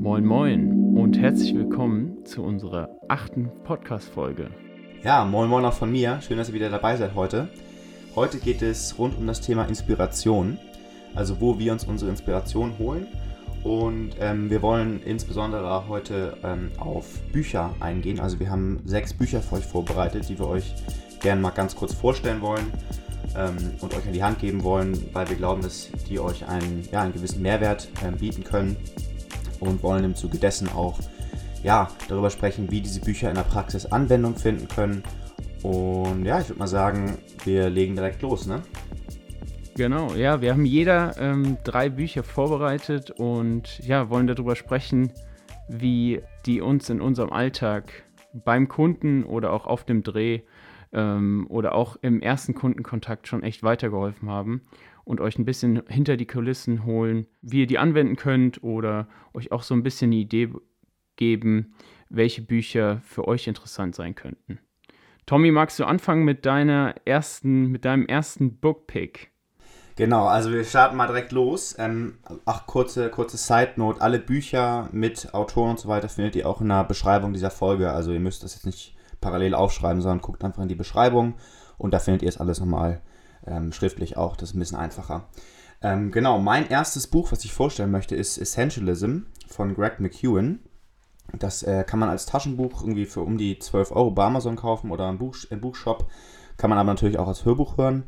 Moin Moin und herzlich willkommen zu unserer achten Podcast-Folge. Ja, moin moin auch von mir. Schön, dass ihr wieder dabei seid heute. Heute geht es rund um das Thema Inspiration, also wo wir uns unsere Inspiration holen. Und ähm, wir wollen insbesondere heute ähm, auf Bücher eingehen. Also wir haben sechs Bücher für euch vorbereitet, die wir euch gerne mal ganz kurz vorstellen wollen ähm, und euch an die Hand geben wollen, weil wir glauben, dass die euch einen, ja, einen gewissen Mehrwert ähm, bieten können und wollen im Zuge dessen auch ja, darüber sprechen, wie diese Bücher in der Praxis Anwendung finden können. Und ja, ich würde mal sagen, wir legen direkt los, ne? Genau, ja, wir haben jeder ähm, drei Bücher vorbereitet und ja, wollen darüber sprechen, wie die uns in unserem Alltag beim Kunden oder auch auf dem Dreh ähm, oder auch im ersten Kundenkontakt schon echt weitergeholfen haben und euch ein bisschen hinter die Kulissen holen, wie ihr die anwenden könnt oder euch auch so ein bisschen die Idee geben, welche Bücher für euch interessant sein könnten. Tommy, magst du anfangen mit deiner ersten, mit deinem ersten Bookpick? Genau, also wir starten mal direkt los. Ähm, ach, kurze, kurze Side Note: Alle Bücher mit Autoren und so weiter findet ihr auch in der Beschreibung dieser Folge. Also ihr müsst das jetzt nicht parallel aufschreiben, sondern guckt einfach in die Beschreibung und da findet ihr es alles nochmal ähm, schriftlich auch. Das ist ein bisschen einfacher. Ähm, genau, mein erstes Buch, was ich vorstellen möchte, ist Essentialism von Greg McEwen. Das äh, kann man als Taschenbuch irgendwie für um die 12 Euro bei Amazon kaufen oder im, Buch, im Buchshop. Kann man aber natürlich auch als Hörbuch hören,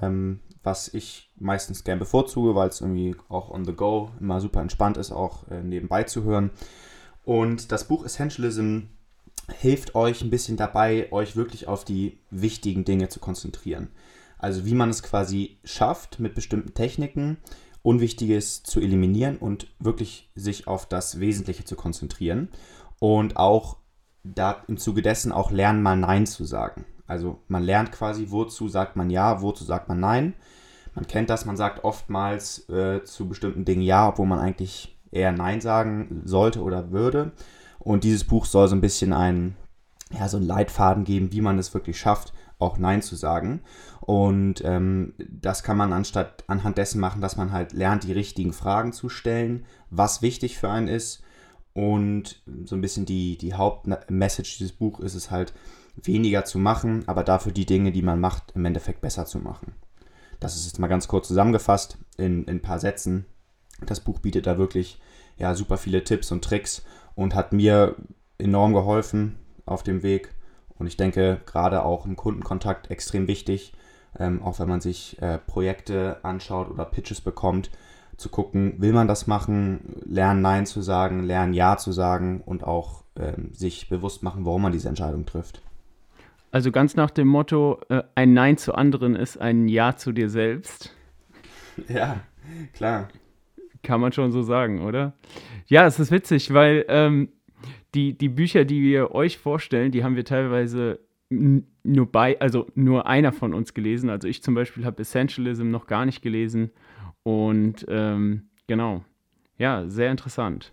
ähm, was ich meistens gern bevorzuge, weil es irgendwie auch on the go immer super entspannt ist, auch äh, nebenbei zu hören. Und das Buch Essentialism hilft euch ein bisschen dabei, euch wirklich auf die wichtigen Dinge zu konzentrieren. Also wie man es quasi schafft, mit bestimmten Techniken Unwichtiges zu eliminieren und wirklich sich auf das Wesentliche zu konzentrieren. Und auch da im Zuge dessen auch lernen, mal Nein zu sagen. Also man lernt quasi, wozu sagt man Ja, wozu sagt man Nein. Man kennt das, man sagt oftmals äh, zu bestimmten Dingen Ja, obwohl man eigentlich eher Nein sagen sollte oder würde. Und dieses Buch soll so ein bisschen einen, ja, so einen Leitfaden geben, wie man es wirklich schafft, auch Nein zu sagen. Und ähm, das kann man anstatt anhand dessen machen, dass man halt lernt, die richtigen Fragen zu stellen, was wichtig für einen ist. Und so ein bisschen die, die Hauptmessage dieses Buches ist es halt, weniger zu machen, aber dafür die Dinge, die man macht, im Endeffekt besser zu machen. Das ist jetzt mal ganz kurz zusammengefasst in, in ein paar Sätzen. Das Buch bietet da wirklich ja, super viele Tipps und Tricks und hat mir enorm geholfen auf dem Weg. Und ich denke, gerade auch im Kundenkontakt extrem wichtig, ähm, auch wenn man sich äh, Projekte anschaut oder Pitches bekommt, zu gucken, will man das machen, lernen Nein zu sagen, lernen Ja zu sagen und auch ähm, sich bewusst machen, warum man diese Entscheidung trifft. Also ganz nach dem Motto, äh, ein Nein zu anderen ist ein Ja zu dir selbst. Ja, klar. Kann man schon so sagen, oder? Ja, es ist witzig, weil ähm, die, die Bücher, die wir euch vorstellen, die haben wir teilweise nur bei, also nur einer von uns gelesen. Also ich zum Beispiel habe Essentialism noch gar nicht gelesen. Und ähm, genau. Ja, sehr interessant.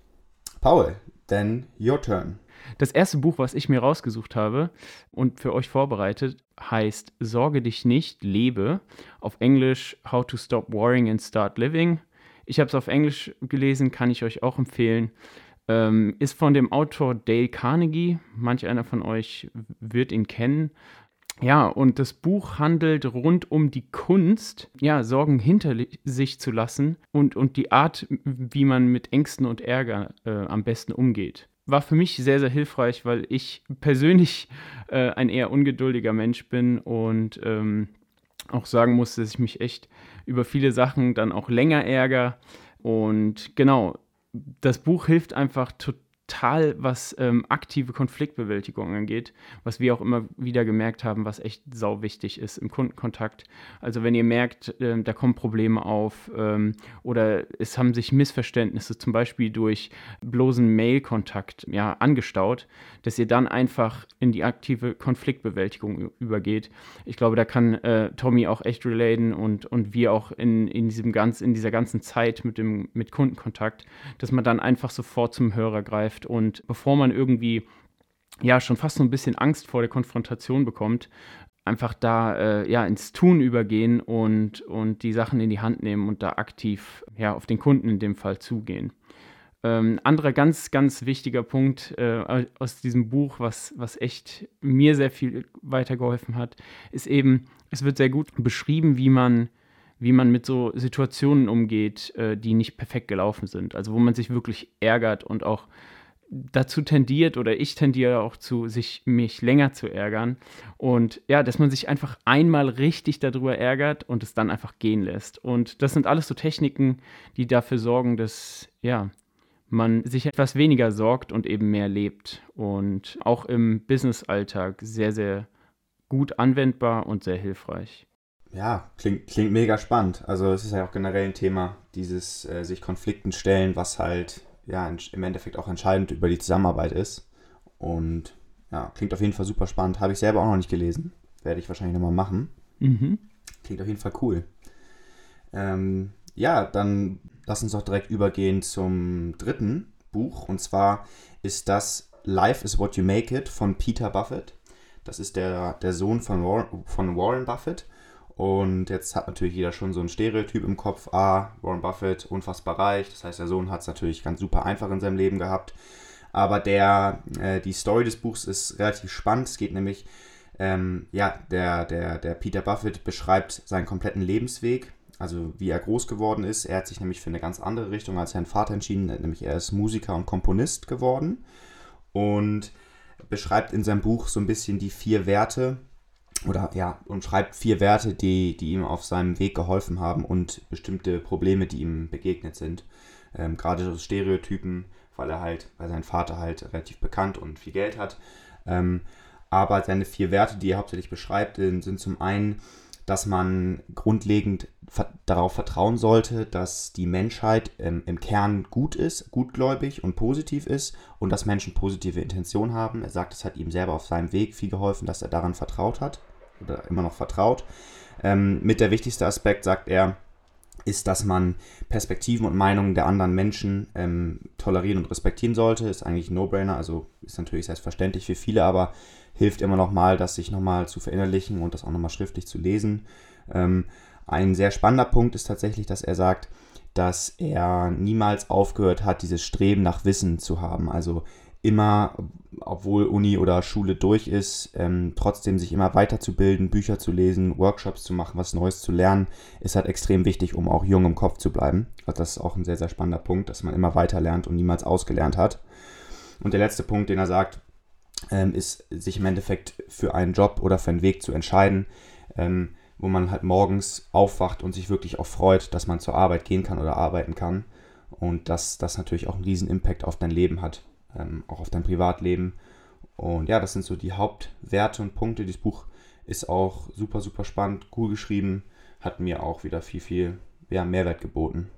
Paul, then your turn. Das erste Buch, was ich mir rausgesucht habe und für euch vorbereitet, heißt Sorge dich nicht, lebe. Auf Englisch How to Stop Worrying and Start Living ich habe es auf Englisch gelesen, kann ich euch auch empfehlen. Ähm, ist von dem Autor Dale Carnegie. Manch einer von euch wird ihn kennen. Ja, und das Buch handelt rund um die Kunst, ja, Sorgen hinter sich zu lassen und, und die Art, wie man mit Ängsten und Ärger äh, am besten umgeht. War für mich sehr, sehr hilfreich, weil ich persönlich äh, ein eher ungeduldiger Mensch bin und ähm, auch sagen muss, dass ich mich echt über viele Sachen dann auch länger ärgere. Und genau, das Buch hilft einfach total total, was ähm, aktive Konfliktbewältigung angeht, was wir auch immer wieder gemerkt haben, was echt sau wichtig ist im Kundenkontakt. Also wenn ihr merkt, äh, da kommen Probleme auf ähm, oder es haben sich Missverständnisse zum Beispiel durch bloßen Mail-Kontakt ja, angestaut, dass ihr dann einfach in die aktive Konfliktbewältigung übergeht. Ich glaube, da kann äh, Tommy auch echt relaten und, und wir auch in, in, diesem ganz, in dieser ganzen Zeit mit, dem, mit Kundenkontakt, dass man dann einfach sofort zum Hörer greift greift und bevor man irgendwie ja schon fast so ein bisschen Angst vor der Konfrontation bekommt, einfach da äh, ja ins Tun übergehen und, und die Sachen in die Hand nehmen und da aktiv ja auf den Kunden in dem Fall zugehen. Ähm, anderer ganz, ganz wichtiger Punkt äh, aus diesem Buch, was, was echt mir sehr viel weitergeholfen hat, ist eben, es wird sehr gut beschrieben, wie man, wie man mit so Situationen umgeht, äh, die nicht perfekt gelaufen sind. Also wo man sich wirklich ärgert und auch dazu tendiert oder ich tendiere auch zu, sich mich länger zu ärgern. Und ja, dass man sich einfach einmal richtig darüber ärgert und es dann einfach gehen lässt. Und das sind alles so Techniken, die dafür sorgen, dass ja, man sich etwas weniger sorgt und eben mehr lebt. Und auch im Business-Alltag sehr, sehr gut anwendbar und sehr hilfreich. Ja, klingt, klingt mega spannend. Also es ist ja auch generell ein Thema, dieses äh, sich Konflikten stellen, was halt ja im Endeffekt auch entscheidend über die Zusammenarbeit ist. Und ja, klingt auf jeden Fall super spannend. Habe ich selber auch noch nicht gelesen. Werde ich wahrscheinlich nochmal machen. Mhm. Klingt auf jeden Fall cool. Ähm, ja, dann lass uns doch direkt übergehen zum dritten Buch. Und zwar ist das Life is What You Make It von Peter Buffett. Das ist der, der Sohn von Warren, von Warren Buffett. Und jetzt hat natürlich jeder schon so ein Stereotyp im Kopf. Ah, Warren Buffett, unfassbar reich. Das heißt, der Sohn hat es natürlich ganz super einfach in seinem Leben gehabt. Aber der, äh, die Story des Buchs ist relativ spannend. Es geht nämlich, ähm, ja, der, der, der Peter Buffett beschreibt seinen kompletten Lebensweg. Also wie er groß geworden ist. Er hat sich nämlich für eine ganz andere Richtung als sein Vater entschieden. Nämlich er ist Musiker und Komponist geworden. Und beschreibt in seinem Buch so ein bisschen die vier Werte, oder ja, und schreibt vier Werte, die, die ihm auf seinem Weg geholfen haben und bestimmte Probleme, die ihm begegnet sind. Ähm, gerade so Stereotypen, weil er halt, weil sein Vater halt relativ bekannt und viel Geld hat. Ähm, aber seine vier Werte, die er hauptsächlich beschreibt, sind zum einen, dass man grundlegend darauf vertrauen sollte, dass die Menschheit ähm, im Kern gut ist, gutgläubig und positiv ist und dass Menschen positive Intentionen haben. Er sagt, es hat ihm selber auf seinem Weg viel geholfen, dass er daran vertraut hat oder immer noch vertraut. Ähm, mit der wichtigste Aspekt, sagt er, ist, dass man Perspektiven und Meinungen der anderen Menschen ähm, tolerieren und respektieren sollte. Ist eigentlich ein No-Brainer, also ist natürlich selbstverständlich für viele, aber hilft immer noch mal, das sich nochmal zu verinnerlichen und das auch nochmal schriftlich zu lesen. Ähm, ein sehr spannender Punkt ist tatsächlich, dass er sagt, dass er niemals aufgehört hat, dieses Streben nach Wissen zu haben. Also immer, obwohl Uni oder Schule durch ist, ähm, trotzdem sich immer weiterzubilden, Bücher zu lesen, Workshops zu machen, was Neues zu lernen, ist halt extrem wichtig, um auch jung im Kopf zu bleiben. Also das ist auch ein sehr, sehr spannender Punkt, dass man immer weiter lernt und niemals ausgelernt hat. Und der letzte Punkt, den er sagt, ähm, ist, sich im Endeffekt für einen Job oder für einen Weg zu entscheiden, ähm, wo man halt morgens aufwacht und sich wirklich auch freut, dass man zur Arbeit gehen kann oder arbeiten kann. Und dass das natürlich auch einen riesen Impact auf dein Leben hat ähm, auch auf dein Privatleben. Und ja, das sind so die Hauptwerte und Punkte. Dieses Buch ist auch super, super spannend, cool geschrieben, hat mir auch wieder viel, viel ja, Mehrwert geboten.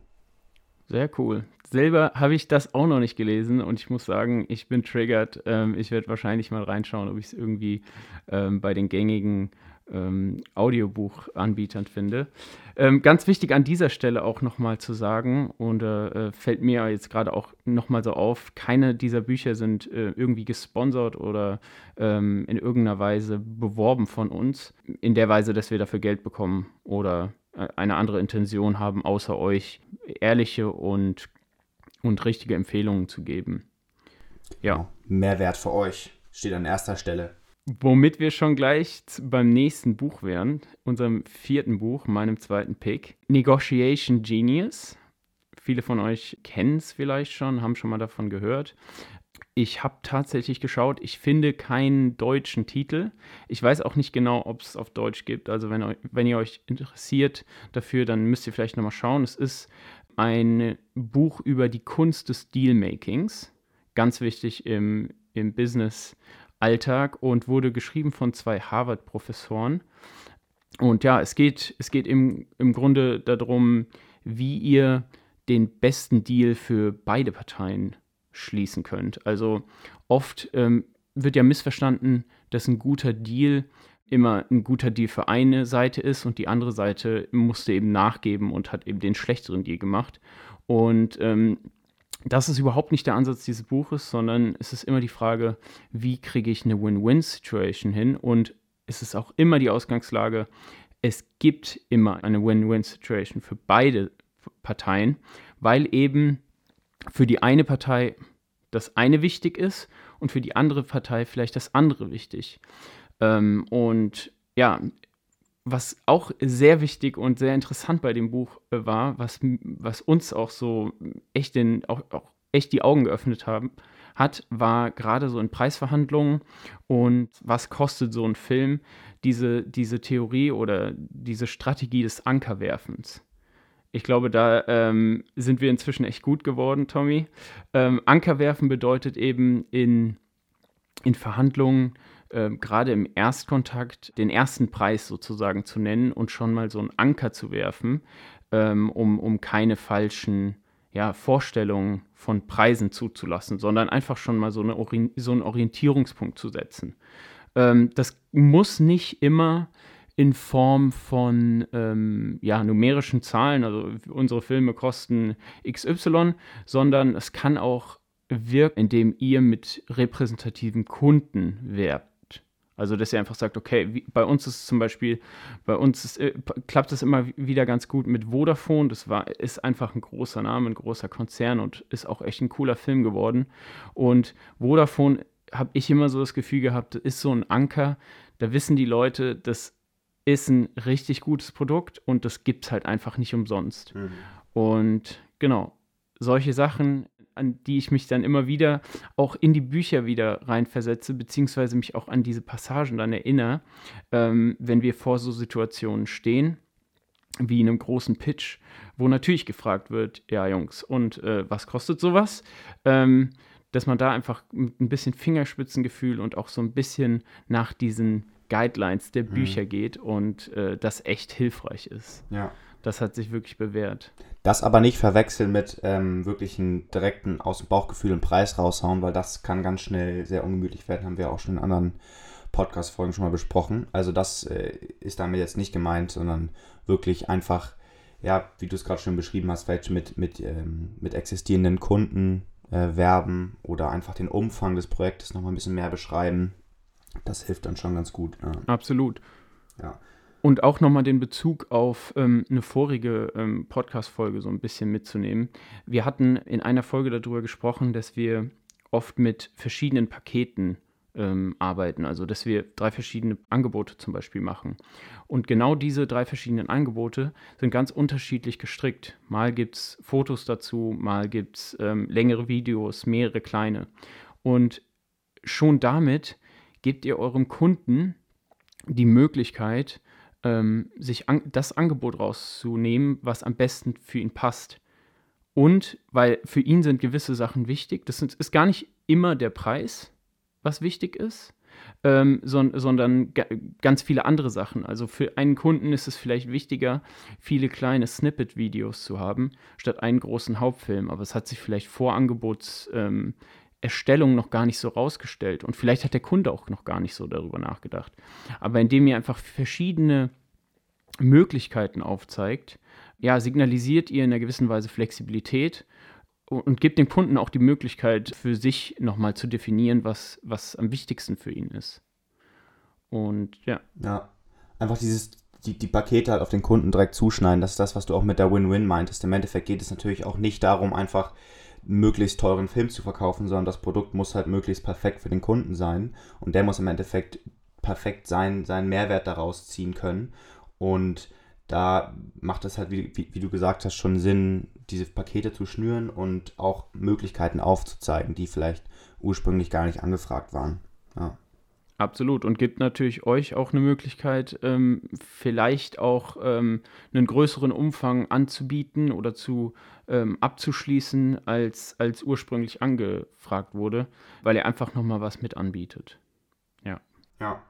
Sehr cool. Selber habe ich das auch noch nicht gelesen und ich muss sagen, ich bin triggert. Ähm, ich werde wahrscheinlich mal reinschauen, ob ich es irgendwie ähm, bei den gängigen ähm, Audiobuchanbietern finde. Ähm, ganz wichtig an dieser Stelle auch nochmal zu sagen, und äh, fällt mir jetzt gerade auch nochmal so auf, keine dieser Bücher sind äh, irgendwie gesponsert oder ähm, in irgendeiner Weise beworben von uns, in der Weise, dass wir dafür Geld bekommen oder äh, eine andere Intention haben, außer euch ehrliche und, und richtige Empfehlungen zu geben. Ja. Genau. Mehrwert für euch steht an erster Stelle. Womit wir schon gleich beim nächsten Buch wären, unserem vierten Buch, meinem zweiten Pick, Negotiation Genius. Viele von euch kennen es vielleicht schon, haben schon mal davon gehört. Ich habe tatsächlich geschaut, ich finde keinen deutschen Titel. Ich weiß auch nicht genau, ob es auf Deutsch gibt. Also wenn, wenn ihr euch interessiert dafür, dann müsst ihr vielleicht nochmal schauen. Es ist ein Buch über die Kunst des Dealmakings. Ganz wichtig im, im Business Alltag und wurde geschrieben von zwei Harvard-Professoren. Und ja, es geht, es geht im, im Grunde darum, wie ihr den besten Deal für beide Parteien schließen könnt. Also oft ähm, wird ja missverstanden, dass ein guter Deal immer ein guter Deal für eine Seite ist und die andere Seite musste eben nachgeben und hat eben den schlechteren Deal gemacht. Und ähm, das ist überhaupt nicht der Ansatz dieses Buches, sondern es ist immer die Frage, wie kriege ich eine Win-Win-Situation hin? Und es ist auch immer die Ausgangslage, es gibt immer eine Win-Win-Situation für beide Parteien, weil eben für die eine Partei das eine wichtig ist und für die andere Partei vielleicht das andere wichtig. Ähm, und ja, was auch sehr wichtig und sehr interessant bei dem Buch äh, war, was, was uns auch so echt, den, auch, auch echt die Augen geöffnet haben, hat, war gerade so in Preisverhandlungen und was kostet so ein Film, diese, diese Theorie oder diese Strategie des Ankerwerfens. Ich glaube, da ähm, sind wir inzwischen echt gut geworden, Tommy. Ähm, Ankerwerfen bedeutet eben in, in Verhandlungen, äh, gerade im Erstkontakt, den ersten Preis sozusagen zu nennen und schon mal so einen Anker zu werfen, ähm, um, um keine falschen ja, Vorstellungen von Preisen zuzulassen, sondern einfach schon mal so, eine Ori so einen Orientierungspunkt zu setzen. Ähm, das muss nicht immer in Form von ähm, ja, numerischen Zahlen, also unsere Filme kosten XY, sondern es kann auch wirken, indem ihr mit repräsentativen Kunden werbt. Also, dass ihr einfach sagt, okay, wie, bei uns ist zum Beispiel, bei uns ist, äh, klappt es immer wieder ganz gut mit Vodafone. Das war, ist einfach ein großer Name, ein großer Konzern und ist auch echt ein cooler Film geworden. Und Vodafone habe ich immer so das Gefühl gehabt, ist so ein Anker. Da wissen die Leute, das ist ein richtig gutes Produkt und das gibt es halt einfach nicht umsonst. Mhm. Und genau, solche Sachen an die ich mich dann immer wieder auch in die Bücher wieder reinversetze, beziehungsweise mich auch an diese Passagen dann erinnere, ähm, wenn wir vor so Situationen stehen, wie in einem großen Pitch, wo natürlich gefragt wird, ja Jungs, und äh, was kostet sowas? Ähm, dass man da einfach mit ein bisschen Fingerspitzengefühl und auch so ein bisschen nach diesen Guidelines der mhm. Bücher mhm. geht und äh, das echt hilfreich ist. Ja. Das hat sich wirklich bewährt. Das aber nicht verwechseln mit ähm, wirklich einen direkten aus dem Bauchgefühl einen Preis raushauen, weil das kann ganz schnell sehr ungemütlich werden, haben wir auch schon in anderen Podcast-Folgen schon mal besprochen. Also das äh, ist damit jetzt nicht gemeint, sondern wirklich einfach, ja, wie du es gerade schon beschrieben hast, vielleicht mit, mit, ähm, mit existierenden Kunden äh, werben oder einfach den Umfang des Projektes nochmal ein bisschen mehr beschreiben. Das hilft dann schon ganz gut. Ja. Absolut. Ja. Und auch nochmal den Bezug auf ähm, eine vorige ähm, Podcast-Folge so ein bisschen mitzunehmen. Wir hatten in einer Folge darüber gesprochen, dass wir oft mit verschiedenen Paketen ähm, arbeiten, also dass wir drei verschiedene Angebote zum Beispiel machen. Und genau diese drei verschiedenen Angebote sind ganz unterschiedlich gestrickt. Mal gibt es Fotos dazu, mal gibt es ähm, längere Videos, mehrere kleine. Und schon damit gebt ihr eurem Kunden die Möglichkeit, ähm, sich an, das Angebot rauszunehmen, was am besten für ihn passt. Und weil für ihn sind gewisse Sachen wichtig, das sind, ist gar nicht immer der Preis, was wichtig ist, ähm, son, sondern ganz viele andere Sachen. Also für einen Kunden ist es vielleicht wichtiger, viele kleine Snippet-Videos zu haben, statt einen großen Hauptfilm. Aber es hat sich vielleicht vor Angebots ähm, Erstellung noch gar nicht so rausgestellt. Und vielleicht hat der Kunde auch noch gar nicht so darüber nachgedacht. Aber indem ihr einfach verschiedene Möglichkeiten aufzeigt, ja, signalisiert ihr in einer gewissen Weise Flexibilität und, gibt dem Kunden auch die Möglichkeit, für sich nochmal zu definieren, was, was am wichtigsten für ihn ist. Und ja. Ja, einfach dieses, die, die Pakete halt auf den Kunden direkt zuschneiden. Das ist das, was du auch mit der Win-Win meintest. Im Endeffekt geht es natürlich auch nicht darum, einfach möglichst teuren Film zu verkaufen, sondern das Produkt muss halt möglichst perfekt für den Kunden sein und der muss im Endeffekt perfekt sein, seinen Mehrwert daraus ziehen können und da macht es halt, wie, wie, wie, du gesagt hast, schon Sinn, diese Pakete zu schnüren und auch Möglichkeiten aufzuzeigen, die vielleicht ursprünglich gar nicht angefragt waren. Ja. Absolut und gibt natürlich euch auch eine Möglichkeit, ähm, vielleicht auch ähm, einen größeren Umfang anzubieten oder zu ähm, abzuschließen, als, als ursprünglich angefragt wurde, weil er einfach nochmal was mit anbietet. Ja. Ja.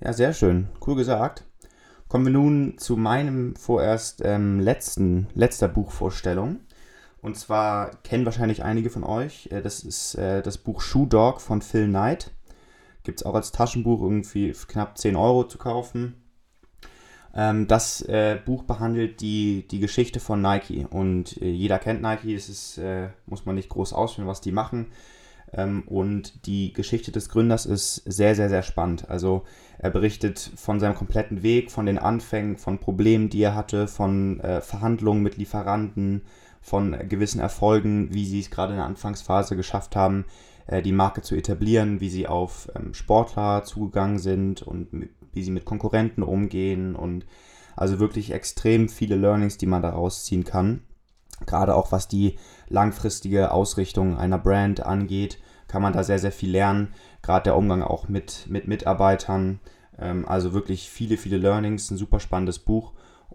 Ja, sehr schön. Cool gesagt. Kommen wir nun zu meinem vorerst ähm, letzten, letzter Buchvorstellung. Und zwar kennen wahrscheinlich einige von euch. Äh, das ist äh, das Buch Shoe Dog von Phil Knight. Gibt es auch als Taschenbuch irgendwie knapp 10 Euro zu kaufen. Ähm, das äh, Buch behandelt die, die Geschichte von Nike und äh, jeder kennt Nike, es ist, äh, muss man nicht groß ausführen, was die machen. Ähm, und die Geschichte des Gründers ist sehr, sehr, sehr spannend. Also er berichtet von seinem kompletten Weg, von den Anfängen, von Problemen, die er hatte, von äh, Verhandlungen mit Lieferanten, von gewissen Erfolgen, wie sie es gerade in der Anfangsphase geschafft haben, äh, die Marke zu etablieren, wie sie auf ähm, Sportler zugegangen sind und wie sie mit Konkurrenten umgehen und also wirklich extrem viele Learnings, die man daraus ziehen kann. Gerade auch was die langfristige Ausrichtung einer Brand angeht, kann man da sehr, sehr viel lernen. Gerade der Umgang auch mit, mit Mitarbeitern. Ähm, also wirklich viele, viele Learnings. Ein super spannendes Buch.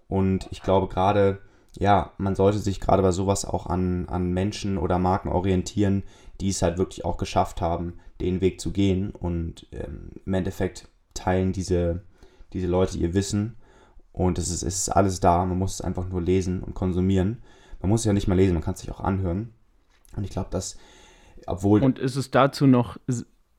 Und ich glaube gerade, ja, man sollte sich gerade bei sowas auch an, an Menschen oder Marken orientieren, die es halt wirklich auch geschafft haben, den Weg zu gehen. Und ähm, im Endeffekt teilen diese, diese Leute ihr Wissen. Und es ist, es ist alles da. Man muss es einfach nur lesen und konsumieren. Man muss es ja nicht mal lesen, man kann es sich auch anhören. Und ich glaube, dass, obwohl. Und ist es dazu noch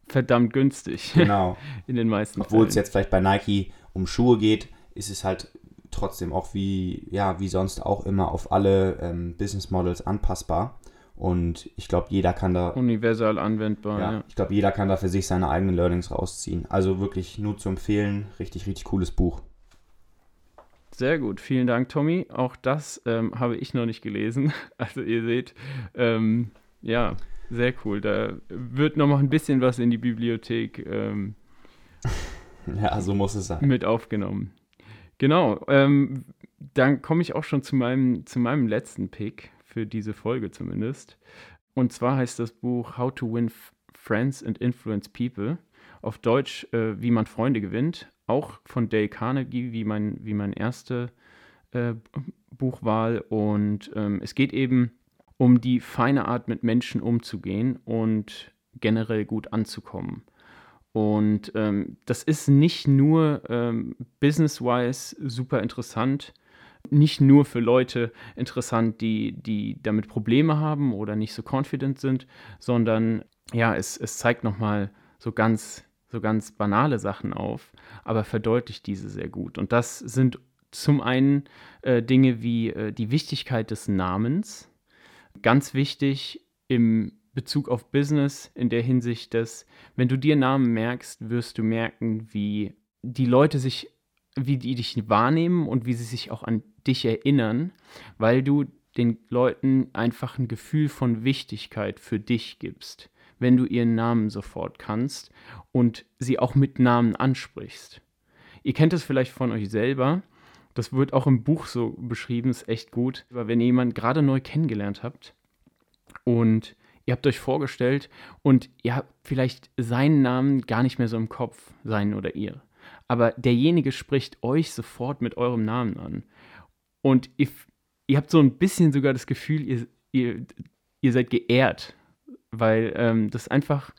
verdammt günstig. Genau. In den meisten Obwohl es jetzt vielleicht bei Nike um Schuhe geht, ist es halt trotzdem auch wie, ja, wie sonst auch immer auf alle ähm, Business Models anpassbar. Und ich glaube, jeder kann da. Universal anwendbar, ja. ja. Ich glaube, jeder kann da für sich seine eigenen Learnings rausziehen. Also wirklich nur zu empfehlen. Richtig, richtig cooles Buch. Sehr gut, vielen Dank, Tommy. Auch das ähm, habe ich noch nicht gelesen. Also ihr seht, ähm, ja, sehr cool. Da wird noch mal ein bisschen was in die Bibliothek ähm, ja, so muss es sein. mit aufgenommen. Genau, ähm, dann komme ich auch schon zu meinem, zu meinem letzten Pick für diese Folge zumindest. Und zwar heißt das Buch How to Win Friends and Influence People. Auf Deutsch, äh, wie man Freunde gewinnt. Auch von Dale Carnegie, wie mein, wie mein erste äh, Buchwahl. Und ähm, es geht eben um die feine Art, mit Menschen umzugehen und generell gut anzukommen. Und ähm, das ist nicht nur ähm, business-wise super interessant, nicht nur für Leute interessant, die, die damit Probleme haben oder nicht so confident sind, sondern ja, es, es zeigt nochmal so ganz, so ganz banale Sachen auf, aber verdeutlicht diese sehr gut. Und das sind zum einen äh, Dinge wie äh, die Wichtigkeit des Namens, ganz wichtig im Bezug auf Business in der Hinsicht, dass wenn du dir Namen merkst, wirst du merken, wie die Leute sich, wie die dich wahrnehmen und wie sie sich auch an dich erinnern, weil du den Leuten einfach ein Gefühl von Wichtigkeit für dich gibst, wenn du ihren Namen sofort kannst und sie auch mit Namen ansprichst. Ihr kennt es vielleicht von euch selber. Das wird auch im Buch so beschrieben, ist echt gut. Aber wenn ihr jemanden gerade neu kennengelernt habt und ihr habt euch vorgestellt und ihr habt vielleicht seinen Namen gar nicht mehr so im Kopf, seinen oder ihr. Aber derjenige spricht euch sofort mit eurem Namen an. Und ihr, ihr habt so ein bisschen sogar das Gefühl, ihr, ihr, ihr seid geehrt, weil ähm, das einfach,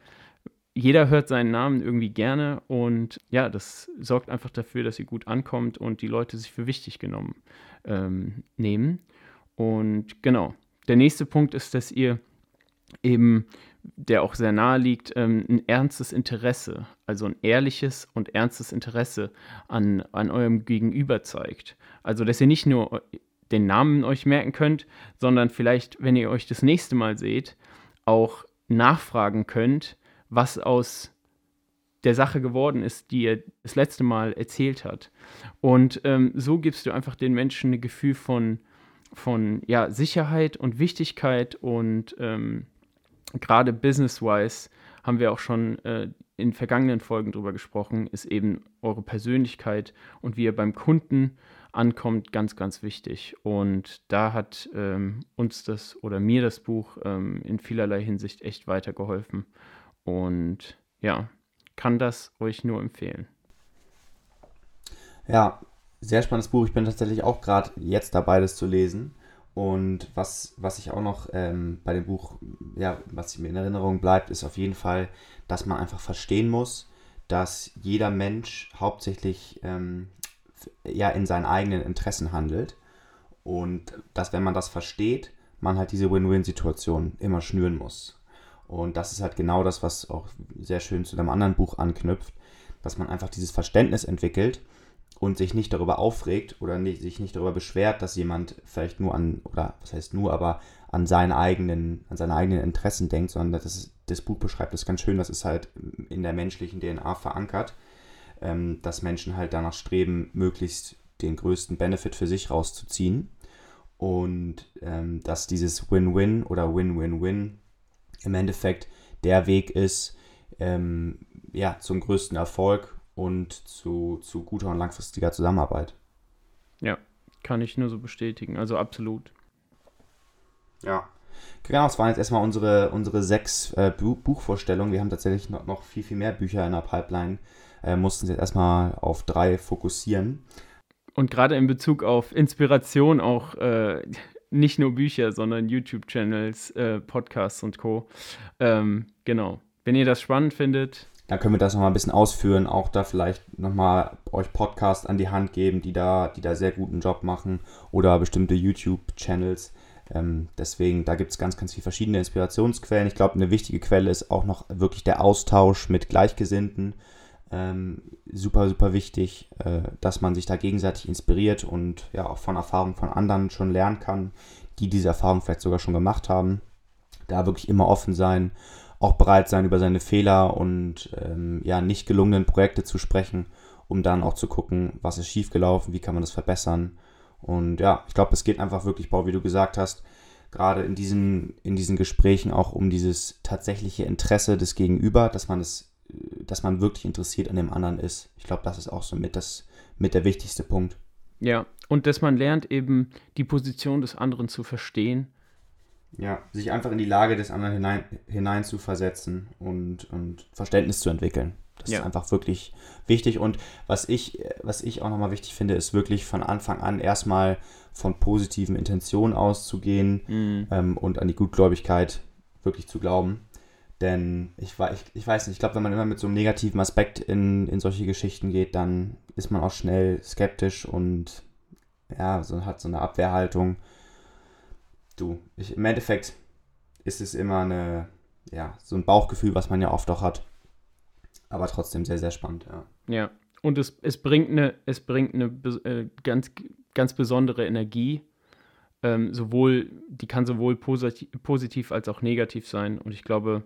jeder hört seinen Namen irgendwie gerne und ja, das sorgt einfach dafür, dass ihr gut ankommt und die Leute sich für wichtig genommen ähm, nehmen. Und genau, der nächste Punkt ist, dass ihr eben, der auch sehr nahe liegt, ähm, ein ernstes Interesse, also ein ehrliches und ernstes Interesse an, an eurem Gegenüber zeigt. Also, dass ihr nicht nur den Namen euch merken könnt, sondern vielleicht, wenn ihr euch das nächste Mal seht, auch nachfragen könnt, was aus der Sache geworden ist, die er das letzte Mal erzählt hat. Und ähm, so gibst du einfach den Menschen ein Gefühl von, von ja, Sicherheit und Wichtigkeit und ähm, gerade business-wise haben wir auch schon äh, in vergangenen Folgen drüber gesprochen, ist eben eure Persönlichkeit und wie ihr beim Kunden ankommt, ganz, ganz wichtig. Und da hat ähm, uns das oder mir das Buch ähm, in vielerlei Hinsicht echt weitergeholfen. Und ja, kann das euch nur empfehlen. Ja, sehr spannendes Buch. Ich bin tatsächlich auch gerade jetzt dabei, das zu lesen. Und was, was ich auch noch ähm, bei dem Buch, ja, was mir in Erinnerung bleibt, ist auf jeden Fall, dass man einfach verstehen muss, dass jeder Mensch hauptsächlich ähm, ja in seinen eigenen Interessen handelt. Und dass, wenn man das versteht, man halt diese Win-Win-Situation immer schnüren muss. Und das ist halt genau das, was auch sehr schön zu einem anderen Buch anknüpft, dass man einfach dieses Verständnis entwickelt und sich nicht darüber aufregt oder nicht, sich nicht darüber beschwert, dass jemand vielleicht nur an, oder was heißt nur, aber an seinen eigenen, an seine eigenen Interessen denkt, sondern das, ist, das Buch beschreibt das ganz schön, das ist halt in der menschlichen DNA verankert, ähm, dass Menschen halt danach streben, möglichst den größten Benefit für sich rauszuziehen. und ähm, dass dieses Win-Win oder Win-Win-Win im Endeffekt der Weg ist, ähm, ja, zum größten Erfolg und zu, zu guter und langfristiger Zusammenarbeit. Ja, kann ich nur so bestätigen. Also absolut. Ja. Genau, das waren jetzt erstmal unsere, unsere sechs äh, Buchvorstellungen. Wir haben tatsächlich noch, noch viel, viel mehr Bücher in der Pipeline. Äh, mussten uns jetzt erstmal auf drei fokussieren. Und gerade in Bezug auf Inspiration auch äh, nicht nur Bücher, sondern YouTube-Channels, äh, Podcasts und Co. Ähm, genau. Wenn ihr das spannend findet, dann können wir das nochmal ein bisschen ausführen, auch da vielleicht nochmal euch Podcasts an die Hand geben, die da, die da sehr guten Job machen oder bestimmte YouTube-Channels. Ähm, deswegen, da gibt es ganz, ganz viele verschiedene Inspirationsquellen. Ich glaube, eine wichtige Quelle ist auch noch wirklich der Austausch mit Gleichgesinnten. Ähm, super, super wichtig, äh, dass man sich da gegenseitig inspiriert und ja auch von Erfahrungen von anderen schon lernen kann, die diese Erfahrung vielleicht sogar schon gemacht haben. Da wirklich immer offen sein auch bereit sein, über seine Fehler und ähm, ja, nicht gelungenen Projekte zu sprechen, um dann auch zu gucken, was ist schiefgelaufen, wie kann man das verbessern. Und ja, ich glaube, es geht einfach wirklich, Paul, wie du gesagt hast, gerade in diesen, in diesen Gesprächen auch um dieses tatsächliche Interesse des Gegenüber, dass man es, dass man wirklich interessiert an dem anderen ist. Ich glaube, das ist auch so mit, das, mit der wichtigste Punkt. Ja, und dass man lernt eben die Position des anderen zu verstehen ja, sich einfach in die Lage des anderen hinein, hinein zu versetzen und, und Verständnis zu entwickeln. Das ja. ist einfach wirklich wichtig. Und was ich, was ich auch nochmal wichtig finde, ist wirklich von Anfang an erstmal von positiven Intentionen auszugehen mhm. ähm, und an die Gutgläubigkeit wirklich zu glauben. Denn ich, ich, ich weiß nicht, ich glaube, wenn man immer mit so einem negativen Aspekt in, in solche Geschichten geht, dann ist man auch schnell skeptisch und ja, so, hat so eine Abwehrhaltung du, ich, im Endeffekt ist es immer eine, ja, so ein Bauchgefühl, was man ja oft auch hat. Aber trotzdem sehr, sehr spannend, ja. Ja, und es, es bringt eine, es bringt eine äh, ganz, ganz besondere Energie. Ähm, sowohl, die kann sowohl positiv, positiv als auch negativ sein. Und ich glaube,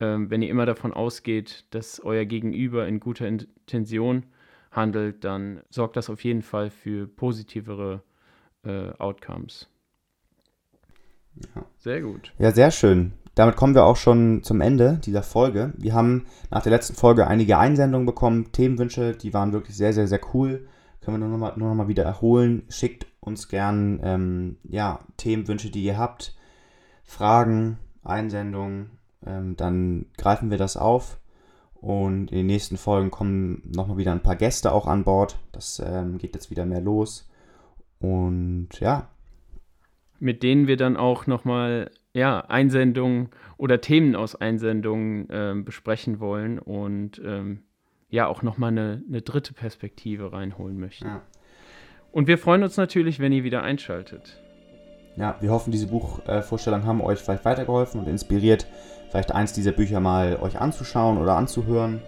ähm, wenn ihr immer davon ausgeht, dass euer Gegenüber in guter Intention handelt, dann sorgt das auf jeden Fall für positivere äh, Outcomes. Ja. Sehr gut. Ja, sehr schön. Damit kommen wir auch schon zum Ende dieser Folge. Wir haben nach der letzten Folge einige Einsendungen bekommen, Themenwünsche, die waren wirklich sehr, sehr, sehr cool. Können wir nur nochmal nur noch mal wieder erholen. Schickt uns gern ähm, ja, Themenwünsche, die ihr habt, Fragen, Einsendungen. Ähm, dann greifen wir das auf. Und in den nächsten Folgen kommen nochmal wieder ein paar Gäste auch an Bord. Das ähm, geht jetzt wieder mehr los. Und ja, mit denen wir dann auch nochmal ja, Einsendungen oder Themen aus Einsendungen äh, besprechen wollen und ähm, ja auch nochmal eine, eine dritte Perspektive reinholen möchten. Ja. Und wir freuen uns natürlich, wenn ihr wieder einschaltet. Ja, wir hoffen, diese Buchvorstellungen haben euch vielleicht weitergeholfen und inspiriert, vielleicht eins dieser Bücher mal euch anzuschauen oder anzuhören.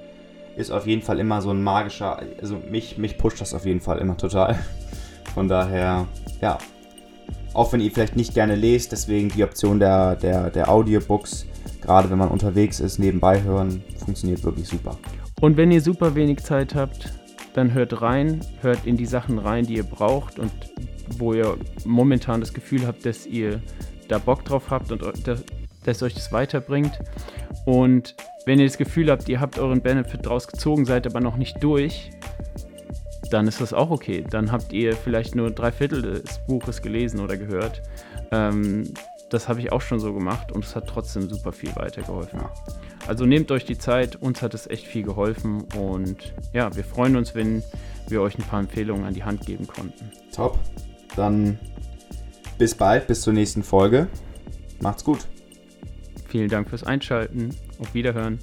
Ist auf jeden Fall immer so ein magischer, also mich, mich pusht das auf jeden Fall immer total. Von daher, ja, auch wenn ihr vielleicht nicht gerne lest, deswegen die Option der, der, der Audiobooks, gerade wenn man unterwegs ist, nebenbei hören, funktioniert wirklich super. Und wenn ihr super wenig Zeit habt, dann hört rein, hört in die Sachen rein, die ihr braucht und wo ihr momentan das Gefühl habt, dass ihr da Bock drauf habt und dass, dass euch das weiterbringt. Und wenn ihr das Gefühl habt, ihr habt euren Benefit draus gezogen, seid aber noch nicht durch, dann ist das auch okay. Dann habt ihr vielleicht nur drei Viertel des Buches gelesen oder gehört. Ähm, das habe ich auch schon so gemacht und es hat trotzdem super viel weitergeholfen. Ja. Also nehmt euch die Zeit, uns hat es echt viel geholfen und ja, wir freuen uns, wenn wir euch ein paar Empfehlungen an die Hand geben konnten. Top. Dann bis bald, bis zur nächsten Folge. Macht's gut. Vielen Dank fürs Einschalten. Auf Wiederhören.